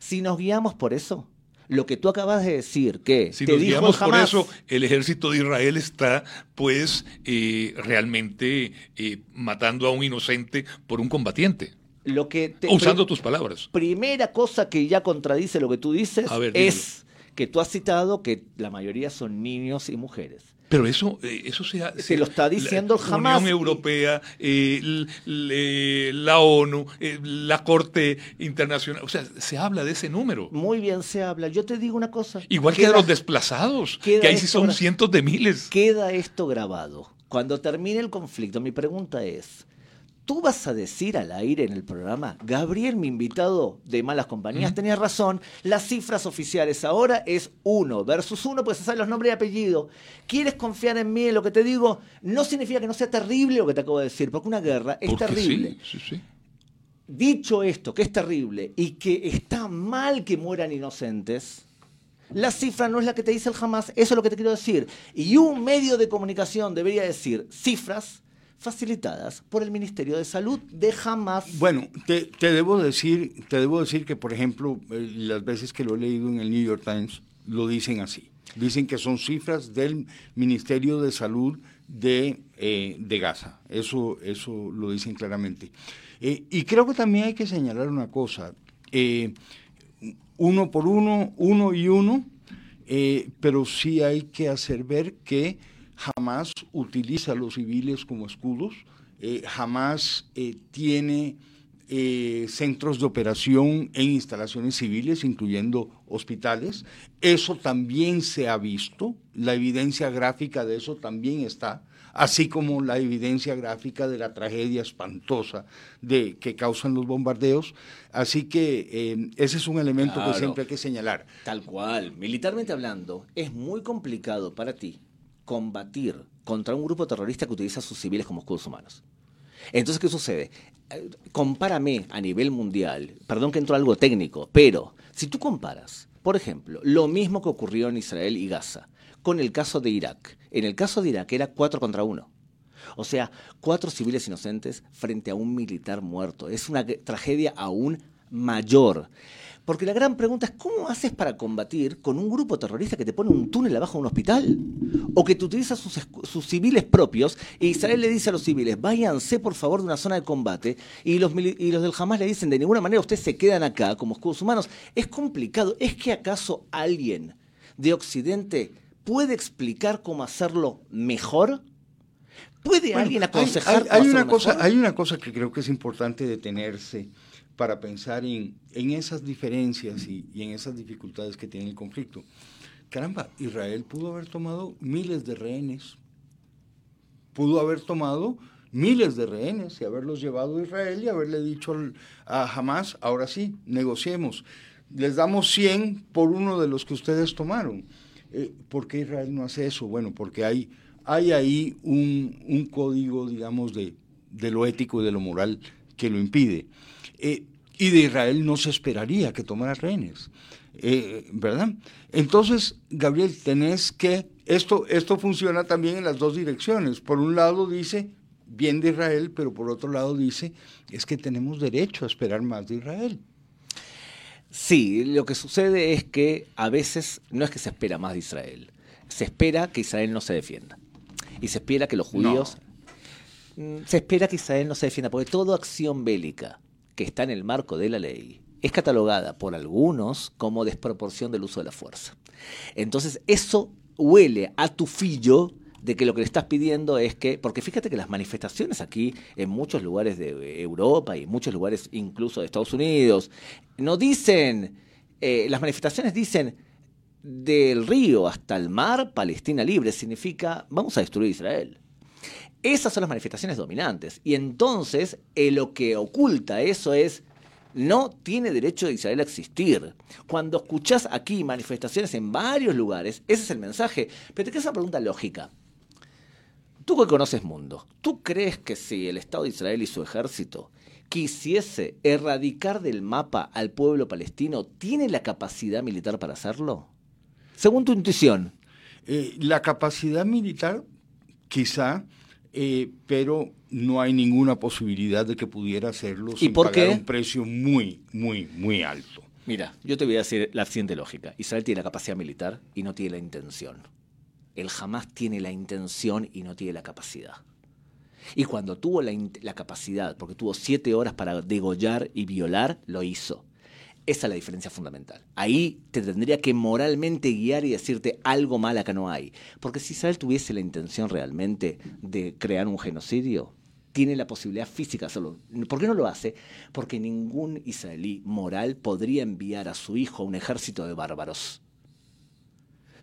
Si nos guiamos por eso, lo que tú acabas de decir, que si nos guiamos por eso, el ejército de Israel está, pues, eh, realmente eh, matando a un inocente por un combatiente. Lo que Usando tus palabras. Primera cosa que ya contradice lo que tú dices es que tú has citado que la mayoría son niños y mujeres. Pero eso, eh, eso se, se, lo está diciendo jamás. La Unión Europea, eh, la ONU, eh, la Corte Internacional, o sea, se habla de ese número. Muy bien se habla. Yo te digo una cosa. Igual que de los desplazados, que ahí sí son cientos de miles. Queda esto grabado. Cuando termine el conflicto, mi pregunta es, tú vas a decir al aire en el programa, Gabriel, mi invitado de Malas Compañías, tenía razón, las cifras oficiales ahora es uno versus uno, pues se saben los nombres y apellidos. ¿Quieres confiar en mí en lo que te digo? No significa que no sea terrible lo que te acabo de decir, porque una guerra es terrible. Dicho esto, que es terrible y que está mal que mueran inocentes, la cifra no es la que te dice el jamás, eso es lo que te quiero decir. Y un medio de comunicación debería decir cifras facilitadas por el Ministerio de Salud de jamás. Bueno, te, debo decir, te debo decir que, por ejemplo, eh, las veces que lo he leído en el New York Times, lo dicen así. Dicen que son cifras del Ministerio de Salud de, eh, de Gaza. Eso, eso lo dicen claramente. Eh, y creo que también hay que señalar una cosa. uno por uno, uno y uno, pero sí hay que hacer ver que jamás utiliza a los civiles como escudos, eh, jamás eh, tiene eh, centros de operación en instalaciones civiles, incluyendo hospitales. Eso también se ha visto, la evidencia gráfica de eso también está, así como la evidencia gráfica de la tragedia espantosa de, que causan los bombardeos. Así que ese es un elemento que siempre hay que señalar. Tal cual, militarmente hablando, es muy complicado para ti combatir contra un grupo terrorista que utiliza a sus civiles como escudos humanos. Entonces, ¿qué sucede? Eh, compárame a nivel mundial, perdón que entro a algo técnico, pero si tú comparas, por ejemplo, lo mismo que ocurrió en Israel y Gaza, con el caso de Irak. En el caso de Irak era cuatro contra uno. O sea, cuatro civiles inocentes frente a un militar muerto. Es una tragedia aún mayor. Porque la gran pregunta es, ¿cómo haces para combatir con un grupo terrorista que te pone un túnel abajo de un hospital? O que te utiliza sus, civiles propios y Israel le dice a los civiles, váyanse por favor de una zona de combate y los, y los del Hamas le dicen, de ninguna manera ustedes se quedan acá como escudos humanos. Es complicado. ¿Es que acaso alguien de Occidente puede explicar cómo hacerlo mejor? ¿Puede alguien aconsejar? Hay, una cosa, hay una cosa que creo que es importante detenerse para pensar en, esas diferencias y, y, en esas dificultades que tiene el conflicto. Caramba, Israel pudo haber tomado miles de rehenes, pudo haber tomado miles de rehenes y haberlos llevado a Israel y haberle dicho a Hamas, ahora sí, negociemos. Les damos 100 por uno de los que ustedes tomaron. Eh, ¿Por qué Israel no hace eso? Bueno, porque hay, hay ahí un, código, digamos, de, de, lo ético y de lo moral que lo impide. Eh, y de Israel no se esperaría que tomara rehenes, eh, ¿verdad? Entonces, Gabriel, tenés que, esto, esto funciona también en las dos direcciones. Por un lado dice, bien de Israel, pero por otro lado dice, es que tenemos derecho a esperar más de Israel. Sí, lo que sucede es que a veces no es que se espera más de Israel, se espera que Israel no se defienda. Y se espera que los judíos... Mm, se espera que Israel no se defienda, porque toda acción bélica que está en el marco de la ley es catalogada por algunos como desproporción del uso de la fuerza. Entonces, eso huele a tu fillo de que lo que le estás pidiendo es que, porque fíjate que las manifestaciones aquí en muchos lugares de Europa y en muchos lugares incluso de Estados Unidos, no dicen, eh, las manifestaciones dicen del río hasta el mar, Palestina libre, significa vamos a destruir Israel. Esas son las manifestaciones dominantes. Y entonces eh, lo que oculta eso es no tiene derecho de Israel a existir. Cuando escuchás aquí manifestaciones en varios lugares, ese es el mensaje. Pero te queda una pregunta lógica. Tú que conoces mundo, ¿tú crees que si el Estado de Israel y su ejército quisiese erradicar del mapa al pueblo palestino, tiene la capacidad militar para hacerlo? Según tu intuición. Eh, la capacidad militar, quizá, eh, pero no hay ninguna posibilidad de que pudiera hacerlo sin pagar un precio muy, muy, muy alto. Mira, yo te voy a decir la siguiente lógica. Israel tiene la capacidad militar y no tiene la intención él jamás tiene la intención y no tiene la capacidad. Y cuando tuvo la, capacidad, porque tuvo siete horas para degollar y violar, lo hizo. Esa es la diferencia fundamental. Ahí te tendría que moralmente guiar y decirte algo mal acá no hay. Porque si Israel tuviese la intención realmente de crear un genocidio, tiene la posibilidad física de hacerlo. ¿Por qué no lo hace? Porque ningún israelí moral podría enviar a su hijo a un ejército de bárbaros.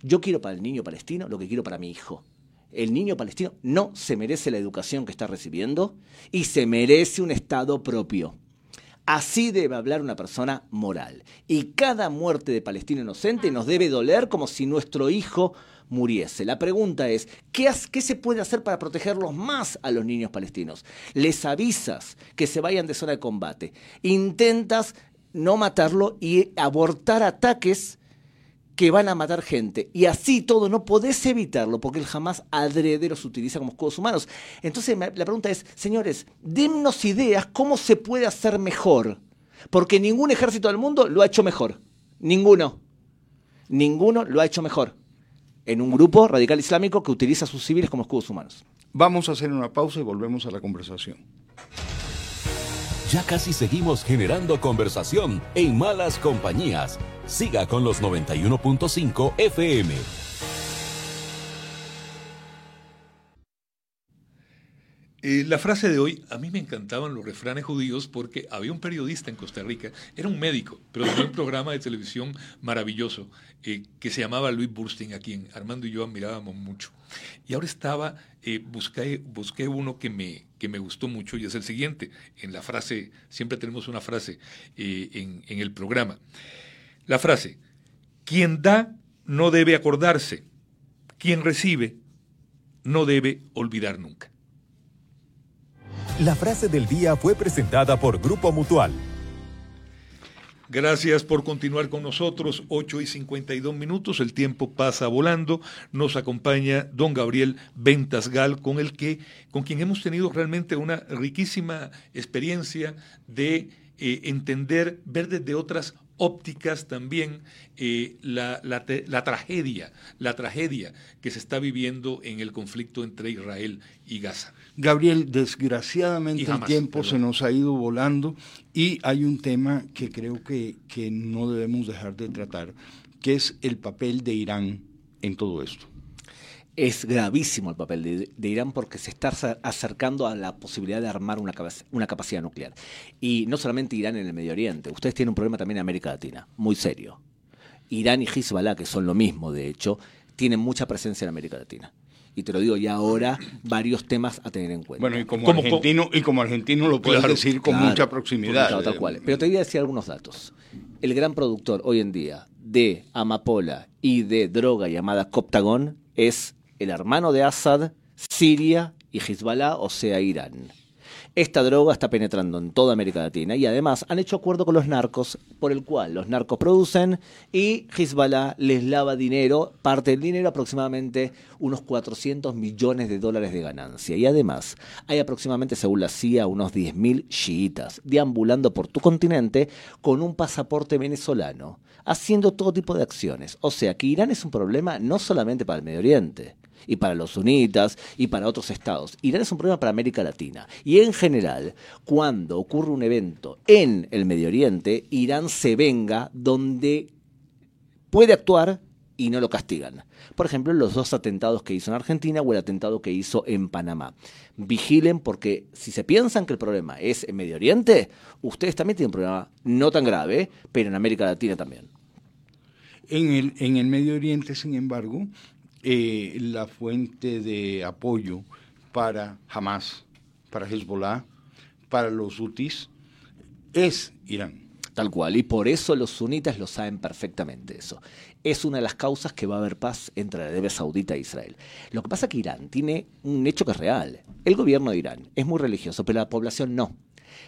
Yo quiero para el niño palestino lo que quiero para mi hijo. El niño palestino no se merece la educación que está recibiendo y se merece un Estado propio. Así debe hablar una persona moral. Y cada muerte de palestino inocente nos debe doler como si nuestro hijo muriese. La pregunta es, ¿qué, ¿qué, se puede hacer para protegerlos más a los niños palestinos? Les avisas que se vayan de zona de combate. Intentas no matarlo y abortar ataques que van a matar gente. Y así todo no podés evitarlo porque el jamás adrede los utiliza como escudos humanos. Entonces la pregunta es, señores, dennos ideas cómo se puede hacer mejor. Porque ningún ejército del mundo lo ha hecho mejor. Ninguno. Ninguno lo ha hecho mejor. En un grupo radical islámico que utiliza a sus civiles como escudos humanos. Vamos a hacer una pausa y volvemos a la conversación. Ya casi seguimos generando conversación en malas compañías Siga con los 91.5 FM. Eh, la frase de hoy, a mí me encantaban los refranes judíos porque había un periodista en Costa Rica, era un médico, pero tenía un programa de televisión maravilloso eh, que se llamaba Luis Burstein, a quien Armando y yo admirábamos mucho. Y ahora estaba, eh, busqué, uno que me, que me gustó mucho y es el siguiente. En la frase, siempre tenemos una frase en, en el programa. La frase, quien da no debe acordarse, quien recibe no debe olvidar nunca. La frase del día fue presentada por Grupo Mutual. Gracias por continuar con nosotros. 8 y 52 minutos, el tiempo pasa volando. Nos acompaña don Gabriel Ventasgal, con el que, con quien hemos tenido realmente una riquísima experiencia de eh, entender, ver desde otras ópticas también eh, la, tragedia, la tragedia que se está viviendo en el conflicto entre Israel y Gaza. Gabriel, desgraciadamente el tiempo se nos ha ido volando y hay un tema que creo que, que no debemos dejar de tratar, que es el papel de Irán en todo esto. Es gravísimo el papel de, Irán porque se está acercando a la posibilidad de armar una, una, capacidad nuclear. Y no solamente Irán en el Medio Oriente, ustedes tienen un problema también en América Latina, muy serio. Irán y Hezbollah, que son lo mismo de hecho, tienen mucha presencia en América Latina. Y te lo digo ya ahora, varios temas a tener en cuenta. Bueno, y como, argentino, y como argentino lo puedes decir con mucha proximidad. tal cual. Pero te voy a decir algunos datos. El gran productor hoy en día de amapola y de droga llamada Coptagon es el hermano de Assad, Siria y Hezbollah, o sea, Irán. Esta droga está penetrando en toda América Latina y además han hecho acuerdo con los narcos por el cual los narcos producen y Hezbollah les lava dinero, parte del dinero, aproximadamente unos 400 millones de dólares de ganancia. Y además hay aproximadamente, según la CIA, unos 10.000 chiitas deambulando por tu continente con un pasaporte venezolano, haciendo todo tipo de acciones. O sea que Irán es un problema no solamente para el Medio Oriente y para los sunitas y para otros estados. Irán es un problema para América Latina. Y en general, cuando ocurre un evento en el Medio Oriente, Irán se venga donde puede actuar y no lo castigan. Por ejemplo, los dos atentados que hizo en Argentina o el atentado que hizo en Panamá. Vigilen porque si se piensan que el problema es en Medio Oriente, ustedes también tienen un problema no tan grave, pero en América Latina también. En el, en el Medio Oriente, sin embargo, eh, la fuente de apoyo para Hamas, para Hezbollah, para los hutis, es Irán. Tal cual, y por eso los sunitas lo saben perfectamente eso. Es una de las causas que va a haber paz entre Arabia Saudita e Israel. Lo que pasa es que Irán tiene un hecho que es real. El gobierno de Irán es muy religioso, pero la población no.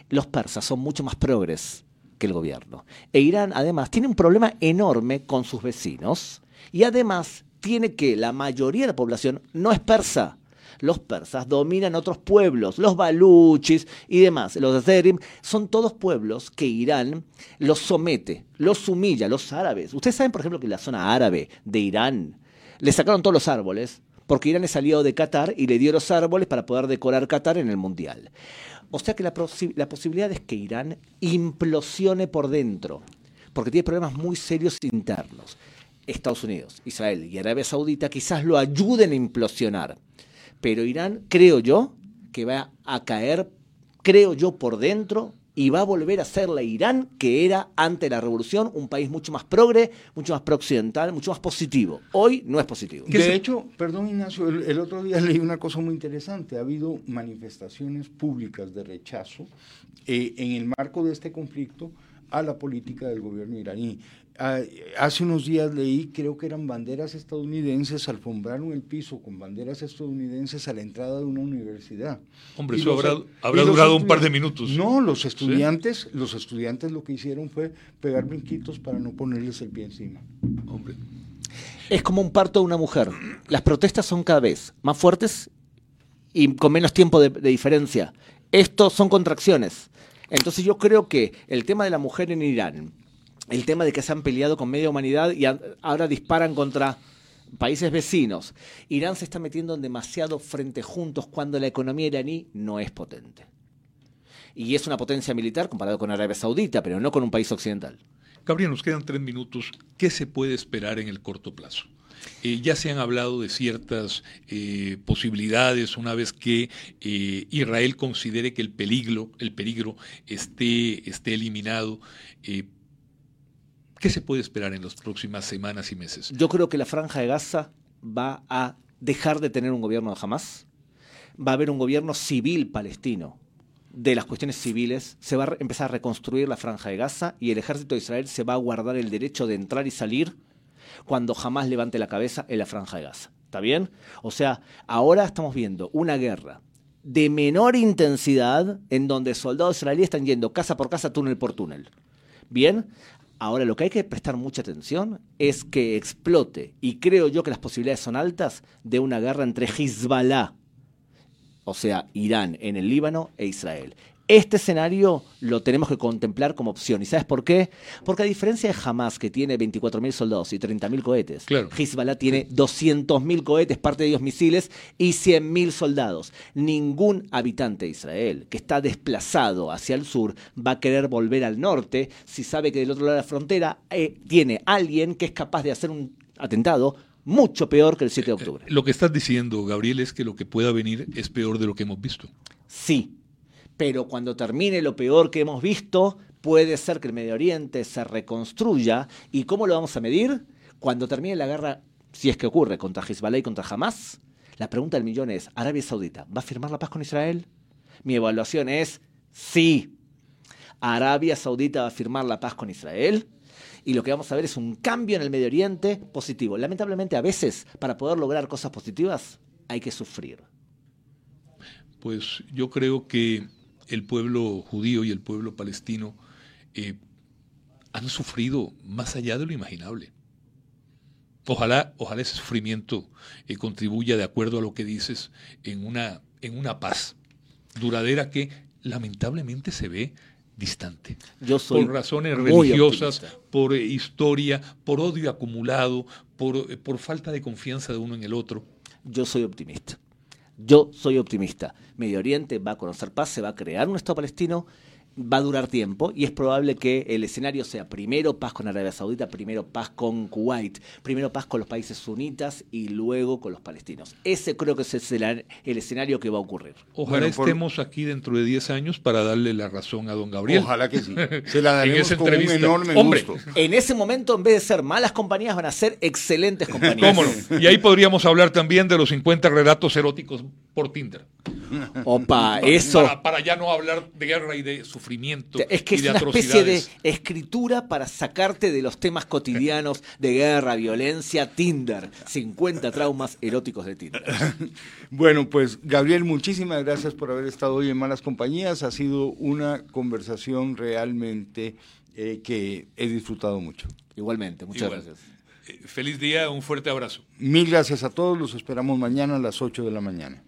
Los persas son mucho más progres que el gobierno. E Irán, además, tiene un problema enorme con sus vecinos y además tiene que la mayoría de la población no es persa. Los persas dominan otros pueblos, los baluchis y demás. Los azerim son todos pueblos que Irán los somete, los humilla, los árabes. Ustedes saben, por ejemplo, que en la zona árabe de Irán le sacaron todos los árboles porque Irán es aliado de Qatar y le dio los árboles para poder decorar Qatar en el Mundial. O sea que la, la posibilidad es que Irán implosione por dentro, porque tiene problemas muy serios internos. Estados Unidos, Israel y Arabia Saudita quizás lo ayuden a implosionar. Pero Irán, creo yo, que va a caer, creo yo, por dentro y va a volver a ser la Irán que era ante la revolución, un país mucho más progre, mucho más prooccidental, mucho más positivo. Hoy no es positivo. De hecho, perdón Ignacio, el, otro día [laughs] leí una cosa muy interesante. Ha habido manifestaciones públicas de rechazo eh, en el marco de este conflicto a la política del gobierno iraní. Ah, hace unos días leí, creo que eran banderas estadounidenses, alfombraron el piso con banderas estadounidenses a la entrada de una universidad. Hombre, eso habrá, durado un par de minutos. No, los estudiantes, los estudiantes lo que hicieron fue pegar brinquitos para no ponerles el pie encima. Hombre. Es como un parto de una mujer. Las protestas son cada vez más fuertes y con menos tiempo de, de diferencia. Estos son contracciones. Entonces yo creo que el tema de la mujer en Irán, el tema de que se han peleado con media humanidad y ahora disparan contra países vecinos. Irán se está metiendo en demasiado frente juntos cuando la economía iraní no es potente. Y es una potencia militar comparado con Arabia Saudita, pero no con un país occidental. Gabriel, nos quedan tres minutos. ¿Qué se puede esperar en el corto plazo? Eh, ya se han hablado de ciertas eh, posibilidades una vez que eh, Israel considere que el peligro, el peligro esté, esté eliminado. ¿Qué se puede esperar en las próximas semanas y meses? Yo creo que la franja de Gaza va a dejar de tener un gobierno de Hamas, va a haber un gobierno civil palestino. De las cuestiones civiles, se va a empezar a reconstruir la franja de Gaza y el ejército de Israel se va a guardar el derecho de entrar y salir cuando jamás levante la cabeza en la franja de Gaza. ¿Está bien? O sea, ahora estamos viendo una guerra de menor intensidad en donde soldados israelíes están yendo casa por casa, túnel por túnel. Bien, Ahora, lo que hay que prestar mucha atención es que explote, y creo yo que las posibilidades son altas, de una guerra entre Hezbollah, o sea, Irán en el Líbano e Israel. Este escenario lo tenemos que contemplar como opción. ¿Y sabes por qué? Porque a diferencia de Hamas, que tiene 24.000 soldados y 30.000 cohetes, Hezbollah tiene 200.000 cohetes, parte de ellos misiles, y 100.000 soldados. Ningún habitante de Israel que está desplazado hacia el sur va a querer volver al norte si sabe que del otro lado de la frontera eh, tiene alguien que es capaz de hacer un atentado mucho peor que el 7 de octubre. Lo que estás diciendo, Gabriel, es que lo que pueda venir es peor de lo que hemos visto. Sí, pero cuando termine lo peor que hemos visto, puede ser que el Medio Oriente se reconstruya. ¿Y cómo lo vamos a medir? Cuando termine la guerra, si es que ocurre, contra Hezbollah y contra Hamas, la pregunta del millón es, ¿Arabia Saudita va a firmar la paz con Israel? Mi evaluación es sí. Arabia Saudita va a firmar la paz con Israel y lo que vamos a ver es un cambio en el Medio Oriente positivo. Lamentablemente a veces para poder lograr cosas positivas hay que sufrir. Pues yo creo que el pueblo judío y el pueblo palestino eh, han sufrido más allá de lo imaginable. Ojalá, ojalá ese sufrimiento eh, contribuya, de acuerdo a lo que dices, en una, en una paz duradera que lamentablemente se ve distante. Yo soy por razones religiosas, por eh, historia, por odio acumulado, por, por falta de confianza de uno en el otro. Yo soy optimista. Yo soy optimista. Medio Oriente va a conocer paz, se va a crear un Estado palestino va a durar tiempo y es probable que el escenario sea primero paz con Arabia Saudita, primero paz con Kuwait, primero paz con los países sunitas y luego con los palestinos. Ese creo que es el, escenario que va a ocurrir. Ojalá estemos aquí dentro de 10 años para darle la razón a don Gabriel. Ojalá que sí. [laughs] Se la daremos con un enorme gusto. En ese momento, en vez de ser malas compañías, van a ser excelentes [laughs] compañías. ¿Cómo no? Y ahí podríamos hablar también de los 50 relatos eróticos por Tinder. Opa, eso. Para, ya no hablar de guerra y de sufrimiento. Es que es una especie de escritura para sacarte de los temas cotidianos de guerra, violencia, Tinder. 50 traumas eróticos de Tinder. [laughs] bueno, pues Gabriel, muchísimas gracias por haber estado hoy en Malas Compañías. Ha sido una conversación realmente eh, que he disfrutado mucho. Igualmente, muchas gracias. Eh, feliz día, un fuerte abrazo. Mil gracias a todos, los esperamos mañana a las 8 de la mañana.